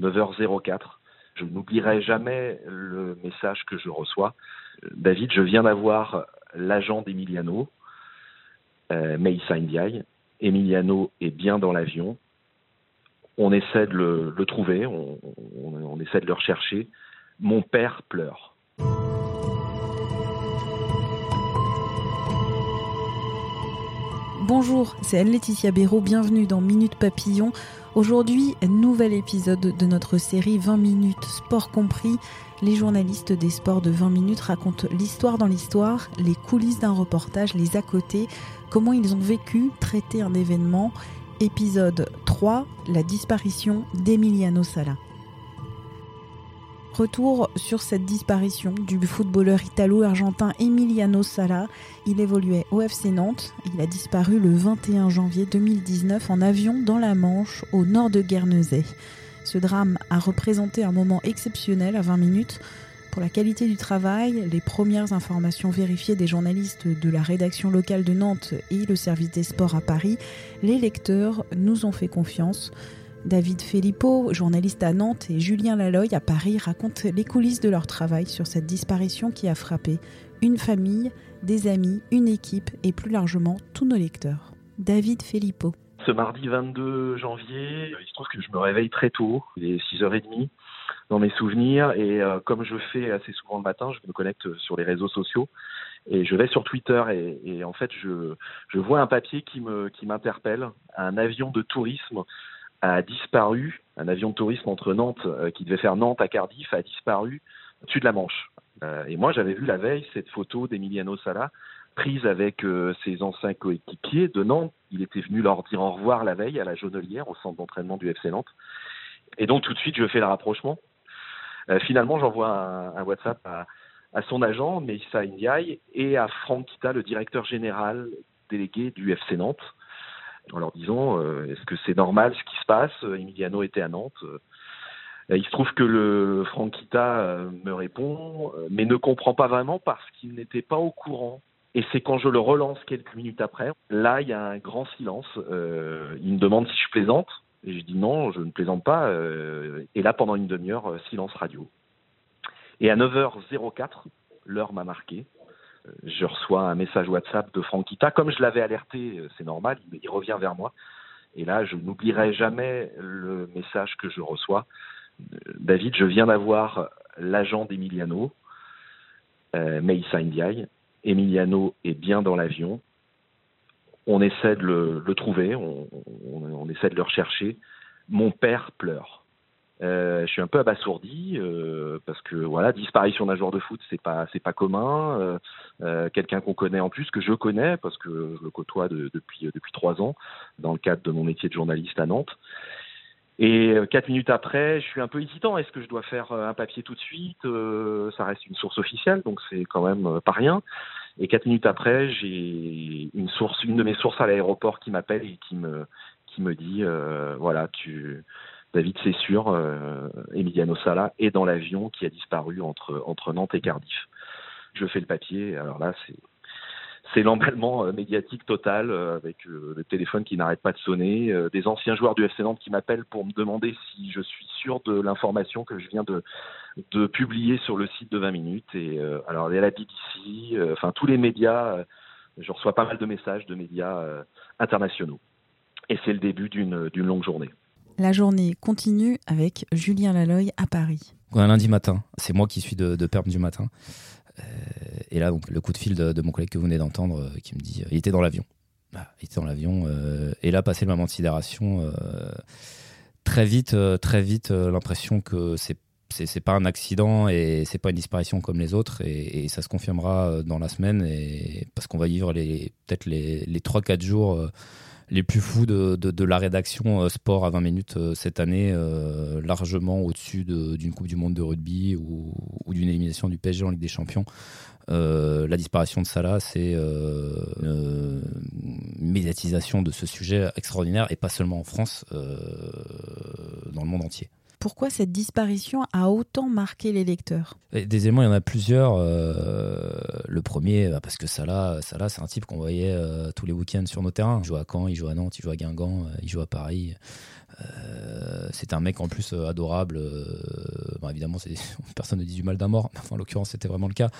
9h04. Je n'oublierai jamais le message que je reçois. David, je viens d'avoir l'agent d'Emiliano, euh, Meissa Ndiaye. Emiliano est bien dans l'avion. On essaie de le, trouver, on, on, on essaie de le rechercher. Mon père pleure. Bonjour, c'est Anne-Laetitia Béraud, bienvenue dans Minute Papillon. Aujourd'hui, nouvel épisode de notre série 20 minutes sport compris. Les journalistes des sports de 20 minutes racontent l'histoire dans l'histoire, les coulisses d'un reportage, les à côté, comment ils ont vécu, traité un événement. Épisode 3, la disparition d'Emiliano Sala. Retour sur cette disparition du footballeur italo-argentin Emiliano Sala. Il évoluait au FC Nantes. Il a disparu le 21 janvier 2019 en avion dans la Manche, au nord de Guernesey. Ce drame a représenté un moment exceptionnel à 20 minutes. Pour la qualité du travail, les premières informations vérifiées des journalistes de la rédaction locale de Nantes et le service des sports à Paris, les lecteurs nous ont fait confiance. David Filippo, journaliste à Nantes, et Julien Laloy à Paris racontent les coulisses de leur travail sur cette disparition qui a frappé une famille, des amis, une équipe et plus largement tous nos lecteurs. David Filippo. Ce mardi 22 janvier, il se trouve que je me réveille très tôt, il est 6h30 dans mes souvenirs et euh, comme je fais assez souvent le matin, je me connecte sur les réseaux sociaux et je vais sur Twitter et, en fait je, vois un papier qui m'interpelle, un avion de tourisme a disparu, un avion de tourisme entre Nantes, euh, qui devait faire Nantes à Cardiff, a disparu au-dessus de la Manche. Euh, et moi, j'avais vu la veille cette photo d'Emiliano Sala prise avec euh, ses anciens coéquipiers de Nantes. Il était venu leur dire au revoir la veille à la Jaunelière, au centre d'entraînement du FC Nantes. Et donc tout de suite, je fais le rapprochement. Finalement, j'envoie un, WhatsApp à, à, son agent, Meissa Ndiaye, et à Franck Kita, le directeur général délégué du FC Nantes en leur disant euh, est-ce que c'est normal ce qui se passe? Emiliano était à Nantes. Euh, il se trouve que le Franquita euh, me répond, mais ne comprend pas vraiment parce qu'il n'était pas au courant. Et c'est quand je le relance quelques minutes après, là il y a un grand silence. Euh, il me demande si je plaisante. Et je dis non, je ne plaisante pas. Euh, et là, pendant une demi-heure, silence radio. Et à 9h04, l'heure m'a marqué je reçois un message WhatsApp de Franquita. Comme je l'avais alerté, c'est normal, il, revient vers moi. Et là, je n'oublierai jamais le message que je reçois. David, je viens d'avoir l'agent d'Emiliano, euh, Meissa Ndiaye. Emiliano est bien dans l'avion. On essaie de le, trouver, on, on, on, essaie de le rechercher. Mon père pleure. Euh, je suis un peu abasourdi euh, parce que voilà, disparition d'un joueur de foot, c'est pas c'est pas commun. Euh, Quelqu'un qu'on connaît en plus, que je connais parce que je le côtoie de, depuis depuis trois ans dans le cadre de mon métier de journaliste à Nantes. Et quatre minutes après, je suis un peu hésitant. Est-ce que je dois faire un papier tout de suite? Ça reste une source officielle, donc c'est quand même pas rien. Et quatre minutes après, j'ai une source, une de mes sources à l'aéroport qui m'appelle et qui me qui me dit voilà, tu David, c'est sûr, euh, Emiliano Sala est dans l'avion qui a disparu entre, Nantes et Cardiff. Je fais le papier, alors là, c'est l'emballement euh, médiatique total euh, avec le téléphone qui n'arrête pas de sonner, des anciens joueurs du FC Nantes qui m'appellent pour me demander si je suis sûr de l'information que je viens de, publier sur le site de 20 minutes. Et alors il y a la BBC, enfin tous les médias, je reçois pas mal de messages de médias internationaux. Et c'est le début d'une longue journée. La journée continue avec Julien Laloy à Paris. Un lundi matin, c'est moi qui suis de, de Perm du matin. Euh, et là, donc, le coup de fil de, mon collègue que vous venez d'entendre euh, qui me dit euh, il était dans l'avion. Ah, il était dans l'avion. Et là, passé le moment de sidération, très vite, très vite, l'impression que c'est c'est pas un accident et c'est pas une disparition comme les autres et, et, ça se confirmera dans la semaine et parce qu'on va vivre les peut-être les, les 3-4 jours les plus fous de, la rédaction sport à 20 minutes cette année, largement au-dessus d'une Coupe du Monde de rugby ou d'une élimination du PSG en Ligue des Champions. la disparition de Salah, c'est une médiatisation de ce sujet extraordinaire, et pas seulement en France, dans le monde entier pourquoi cette disparition a autant marqué les lecteurs? Des il y en a plusieurs. Euh, le premier, bah, parce que Salah, Salah c'est un type qu'on voyait euh, tous les week-ends sur nos terrains. Il joue à Caen, il joue à Nantes, il joue à Guingamp, euh, il joue à Paris. C'est un mec en plus adorable. évidemment, personne ne dit du mal d'un mort, en l'occurrence, c'était vraiment le cas.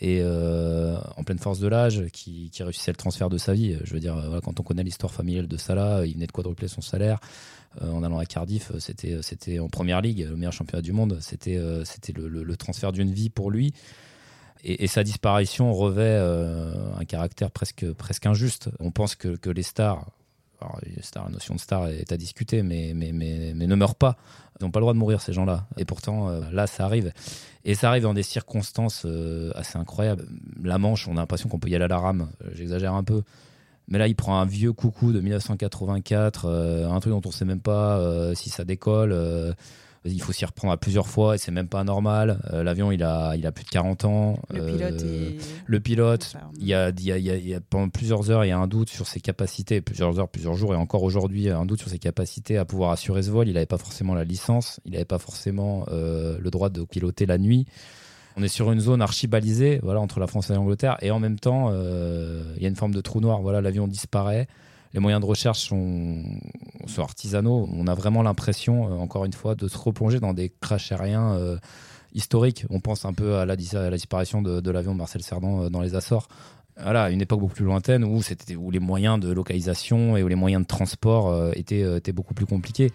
Et en pleine force de l'âge, qui, réussissait le transfert de sa vie. Je veux dire, quand on connaît l'histoire familiale de Salah, il venait de quadrupler son salaire. Euh, en allant à Cardiff, euh, c'était, euh, en première ligue, le meilleur championnat du monde. C'était, le, transfert d'une vie pour lui. Et, sa disparition revêt un caractère presque, presque injuste. On pense que les stars, la notion de star est à discuter, mais, mais, mais, ne meurent pas. Ils n'ont pas le droit de mourir, ces gens-là. Et pourtant, là, ça arrive. Et ça arrive dans des circonstances assez incroyables. La Manche, on a l'impression qu'on peut y aller à la rame. J'exagère un peu. Mais là, il prend un vieux coucou de 1984, euh, un truc dont on ne sait même pas euh, si ça décolle. Euh, il faut s'y reprendre à plusieurs fois et c'est même pas normal. L'avion, il a, il a plus de 40 ans. Le pilote, le pilote il, y a, il, y a, il, y a, pendant plusieurs heures, il y a un doute sur ses capacités, plusieurs heures, plusieurs jours et encore aujourd'hui, un doute sur ses capacités à pouvoir assurer ce vol. Il n'avait pas forcément la licence, il n'avait pas forcément le droit de piloter la nuit. On est sur une zone archibalisée, voilà, entre la France et l'Angleterre, et en même temps, euh, il y a une forme de trou noir. Voilà, l'avion disparaît. Les moyens de recherche sont, artisanaux. On a vraiment l'impression, euh, encore une fois, de se replonger dans des crashs aériens euh, historiques. On pense un peu à la, disparition de, l'avion de Marcel Cerdan dans les Açores. Voilà, une époque beaucoup plus lointaine où, où les moyens de localisation et les moyens de transport étaient beaucoup plus compliqués.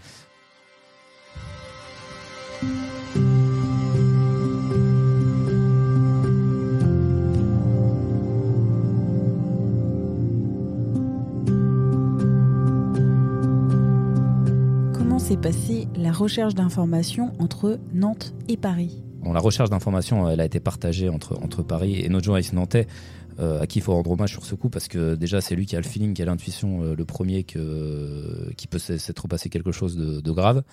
S'est passée la recherche d'informations entre Nantes et Paris La recherche d'informations, elle a été partagée entre, entre Paris et notre journaliste nantais, euh, à qui il faut rendre hommage sur ce coup, parce que déjà, c'est lui qui a le feeling, qui a l'intuition, euh, le premier, que, qui peut s'être passé quelque chose de, grave.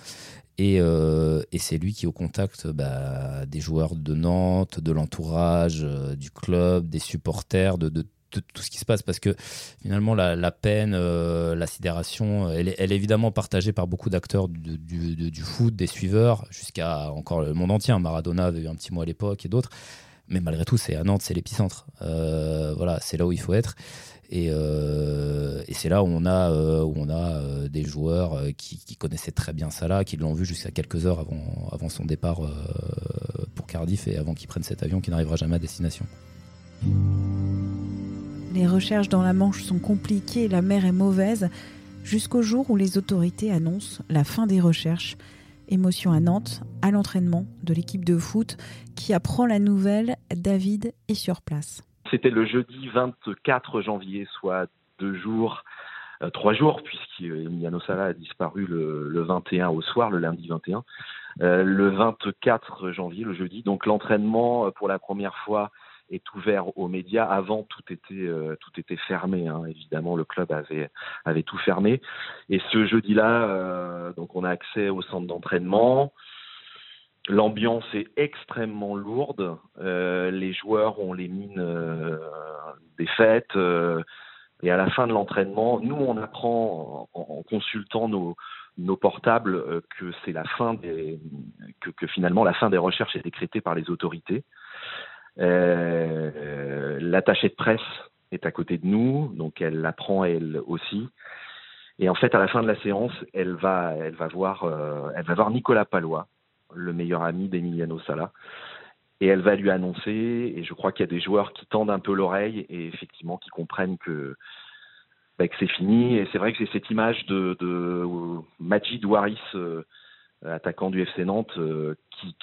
Et, euh, et c'est lui qui est au contact bah, des joueurs de Nantes, de l'entourage, du club, des supporters, de, de tout ce qui se passe parce que finalement la, peine, euh, la sidération, elle est, évidemment partagée par beaucoup d'acteurs du, foot, des suiveurs, jusqu'à encore le monde entier. Maradona avait eu un petit mot à l'époque et d'autres. Mais malgré tout, c'est à Nantes, c'est l'épicentre. Euh, voilà, c'est là où il faut être. Et, euh, c'est là où on a, où on a des joueurs qui, qui, connaissaient très bien Salah, qui l'ont vu jusqu'à quelques heures avant, avant son départ pour Cardiff et avant qu'il prenne cet avion qui n'arrivera jamais à destination. Les recherches dans la Manche sont compliquées, la mer est mauvaise, jusqu'au jour où les autorités annoncent la fin des recherches. Émotion à Nantes, à l'entraînement de l'équipe de foot qui apprend la nouvelle, David est sur place. C'était le jeudi 24 janvier, soit deux jours, euh, trois jours, puisqu'Emiliano Sala a disparu le, 21 au soir, le lundi 21. Euh, le 24 janvier, le jeudi, donc l'entraînement euh, pour la première fois est ouvert aux médias. Avant, tout était euh, tout était fermé. Hein. Évidemment, le club avait avait tout fermé. Et ce jeudi-là, euh, donc on a accès au centre d'entraînement. L'ambiance est extrêmement lourde. Euh, les joueurs ont les mines des fêtes. et à la fin de l'entraînement, nous, on apprend en, consultant nos, nos portables que c'est la fin des que, que, finalement la fin des recherches est décrétée par les autorités. Euh, L'attachée de presse est à côté de nous, donc elle l'apprend elle aussi. Et en fait, à la fin de la séance, elle va, elle va voir, euh, elle va voir Nicolas Palois, le meilleur ami d'Emiliano Sala, et elle va lui annoncer. Et je crois qu'il y a des joueurs qui tendent un peu l'oreille et effectivement qui comprennent que, bah, c'est fini. Et c'est vrai que c'est cette image de, de Majid Waris, euh, attaquant du FC Nantes, qui,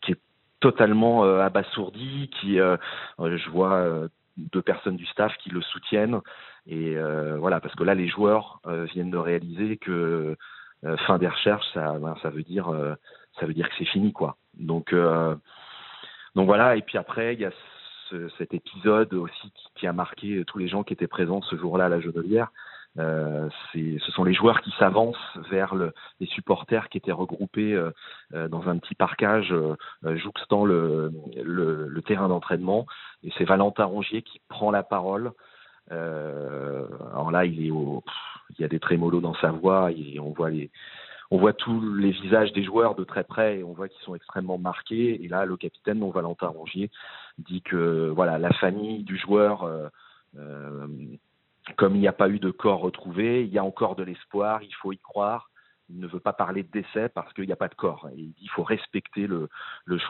qui est totalement euh, abasourdi, qui euh, euh, je vois deux personnes du staff qui le soutiennent. Et voilà parce que là les joueurs viennent de réaliser que fin des recherches ça ben, ça veut dire ça veut dire que c'est fini quoi. Donc donc voilà. Et puis après il y a cet épisode aussi qui, a marqué tous les gens qui étaient présents ce jour-là à la Genelière Euh, ce sont les joueurs qui s'avancent vers le, les supporters qui étaient regroupés euh, euh, dans un petit parcage jouxtant le, le, le terrain d'entraînement. Et c'est Valentin Rongier qui prend la parole. alors là, il est au, il y a des trémolos dans sa voix et on voit les, on voit tous les visages des joueurs de très près et on voit qu'ils sont extrêmement marqués. Et là, le capitaine, non Valentin Rongier, dit que voilà, la famille du joueur euh, comme il n'y a pas eu de corps retrouvé, il y a encore de l'espoir, il faut y croire. Il ne veut pas parler de décès parce qu'il n'y a pas de corps. il dit qu'il faut respecter le,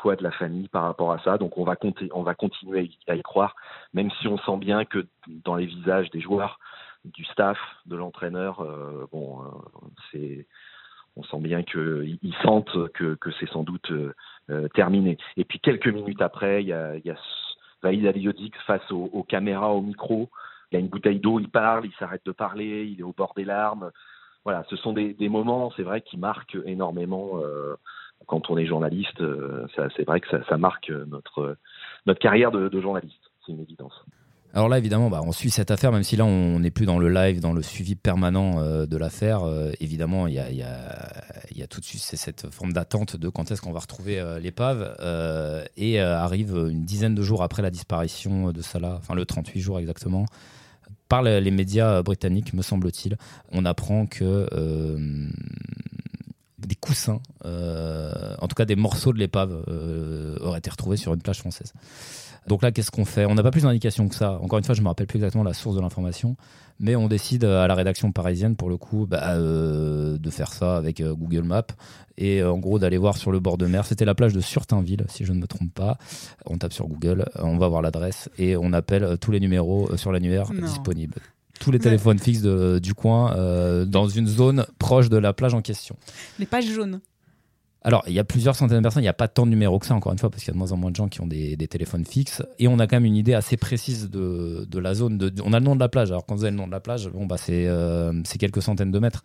choix de la famille par rapport à ça. Donc on va, continuer à y croire, même si on sent bien que dans les visages des joueurs, du staff, de l'entraîneur, euh, bon, euh, on sent bien qu'ils sentent que, c'est sans doute euh, terminé. Et puis quelques minutes après, il y a, il a face aux caméras, au micro, il a une bouteille d'eau, il parle, il s'arrête de parler, il est au bord des larmes. Voilà, ce sont des, moments, c'est vrai, qui marquent énormément euh, quand on est journaliste. Euh, c'est vrai que ça, marque notre, notre carrière de, journaliste. C'est une évidence. Alors là, évidemment, bah, on suit cette affaire, même si là, on n'est plus dans le live, dans le suivi permanent euh, de l'affaire. évidemment, il y a, y, tout de suite cette forme d'attente de quand est-ce qu'on va retrouver l'épave. et arrive une dizaine de jours après la disparition de Salah, enfin le 38 jours exactement, par les médias britanniques, me semble-t-il, on apprend que euh, des coussins, euh, en tout cas des morceaux de l'épave, euh, auraient été retrouvés sur une plage française. Donc là, qu'est-ce qu'on fait? On n'a pas plus d'indications que ça. Encore une fois, je ne me rappelle plus exactement la source de l'information, mais on décide à la rédaction parisienne, pour le coup, bah, euh, de faire ça avec euh, Google Maps et euh, en gros d'aller voir sur le bord de mer. C'était la plage de Surtainville, si je ne me trompe pas. On tape sur Google, on va voir l'adresse et on appelle tous les numéros sur l'annuaire disponibles tous les téléphones fixes du coin dans une zone proche de la plage en question. Les pages jaunes. Alors, il y a plusieurs centaines de personnes, il n'y a pas tant de numéros que ça, encore une fois, parce qu'il y a de moins en moins de gens qui ont des, téléphones fixes. Et on a quand même une idée assez précise de, la zone. De, on a le nom de la plage. Alors, quand vous avez le nom de la plage, bon, bah, euh, c'est quelques centaines de mètres.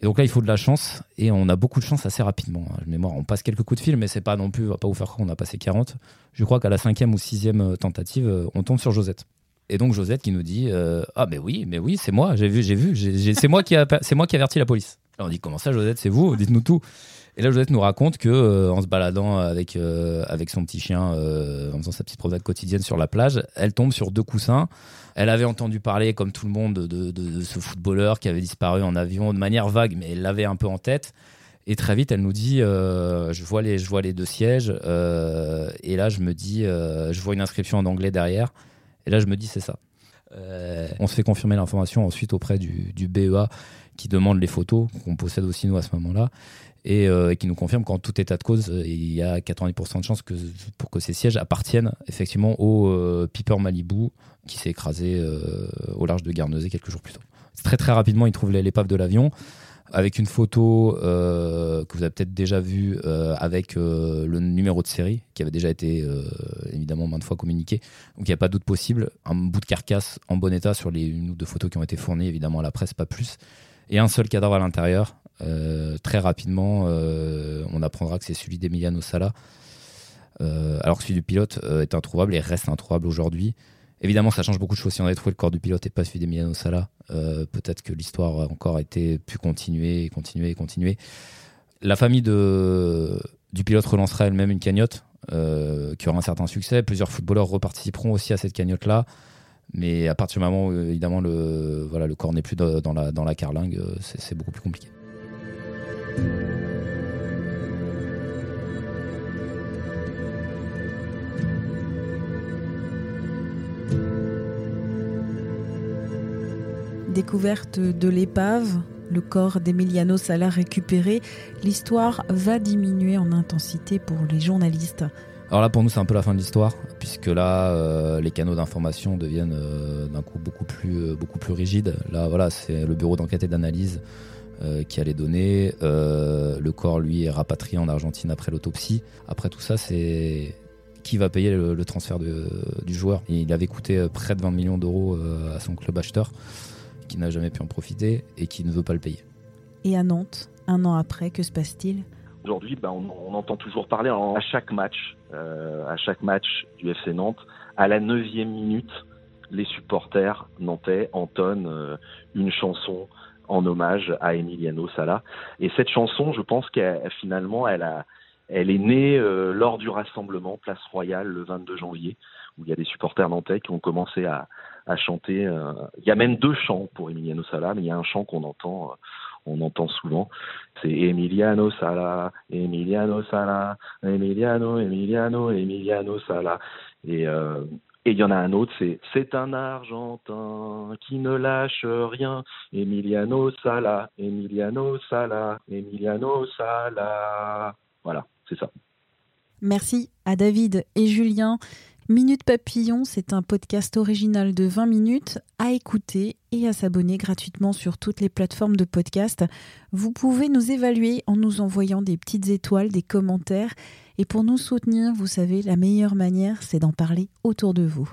Et donc là, il faut de la chance. Et on a beaucoup de chance assez rapidement. Hein. Mémoire, on passe quelques coups de fil, mais c'est pas non plus, on va pas vous faire croire qu'on a passé 40. Je crois qu'à la cinquième ou sixième euh, tentative, euh, on tombe sur Josette. Et donc Josette qui nous dit Ah, mais oui, mais oui, c'est moi, j'ai vu, j'ai vu, c'est moi, qui c'est moi qui averti la police. On dit Comment ça, Josette, c'est vous Dites-nous tout. Et là, Josette nous raconte que euh, en se baladant avec euh, avec son petit chien, euh, en faisant sa petite promenade quotidienne sur la plage, elle tombe sur deux coussins. Elle avait entendu parler, comme tout le monde, de, de, ce footballeur qui avait disparu en avion de manière vague, mais elle l'avait un peu en tête. Et très vite, elle nous dit, je vois les, je vois les deux sièges, et là, je me dis, je vois une inscription en anglais derrière, et là, je me dis, c'est ça. on se fait confirmer l'information ensuite auprès du, du BEA qui demande les photos qu'on possède aussi nous à ce moment-là. Euh, et, qui nous confirme qu'en tout état de cause, il y a 90% de chances que, pour que ces sièges appartiennent effectivement au euh, Piper Malibu qui s'est écrasé euh, au large de Guernesey quelques jours plus tôt. Très très rapidement, il trouve l'épave de l'avion avec une photo que vous avez peut-être déjà vue avec le numéro de série qui avait déjà été évidemment maintes fois communiqué. Donc il n'y a pas d'autre possible. Un bout de carcasse en bon état sur les une ou deux photos qui ont été fournies évidemment à la presse, pas plus. Et un seul cadavre à l'intérieur euh, très rapidement, euh, on apprendra que c'est celui d'Emiliano Sala, euh, alors que celui du pilote est introuvable et reste introuvable aujourd'hui. Évidemment, ça change beaucoup de choses. Si on avait trouvé le corps du pilote et pas celui d'Emiliano Sala, peut-être que l'histoire a encore été pu continuer et continuer et continuer. La famille du pilote relancera elle-même une cagnotte qui aura un certain succès. Plusieurs footballeurs reparticiperont aussi à cette cagnotte-là. Mais à partir du moment où évidemment le, corps n'est plus dans la, dans la carlingue, c'est beaucoup plus compliqué. Découverte de l'épave, le corps d'Emiliano Sala récupéré, l'histoire va diminuer en intensité pour les journalistes. Alors là, pour nous, c'est un peu la fin de l'histoire, puisque là, euh, les canaux d'information deviennent euh, d'un coup beaucoup plus, euh, beaucoup plus rigides. Là, voilà, c'est le bureau d'enquête et d'analyse qui allait donner. Euh, le corps, lui, est rapatrié en Argentine après l'autopsie. Après tout ça, c'est qui va payer le, transfert du joueur? il avait coûté près de 20 millions d'euros à son club acheteur, qui n'a jamais pu en profiter et qui ne veut pas le payer. Et à Nantes, un an après, que se passe-t-il? Aujourd'hui, ben, on, entend toujours parler à chaque match, à chaque match du FC Nantes, à la neuvième minute, les supporters nantais entonnent une chanson en hommage à Emiliano Sala. Et cette chanson, je pense qu'elle finalement, elle a, elle est née lors du rassemblement Place Royale le 22 janvier, où il y a des supporters nantais qui ont commencé à, à chanter. Euh, il y a même deux chants pour Emiliano Sala, mais il y a un chant qu'on entend, euh, on entend souvent. C'est Emiliano Sala, Emiliano Sala, Emiliano, Emiliano, Emiliano Sala. Et euh, et il y en a un autre, c'est C'est un Argentin qui ne lâche rien. Emiliano Sala, Emiliano Sala, Emiliano Sala. Voilà, c'est ça. Merci à David et Julien. Minute Papillon, c'est un podcast original de 20 minutes à écouter et à s'abonner gratuitement sur toutes les plateformes de podcast. Vous pouvez nous évaluer en nous envoyant des petites étoiles, des commentaires. Et pour nous soutenir, vous savez, la meilleure manière, c'est d'en parler autour de vous.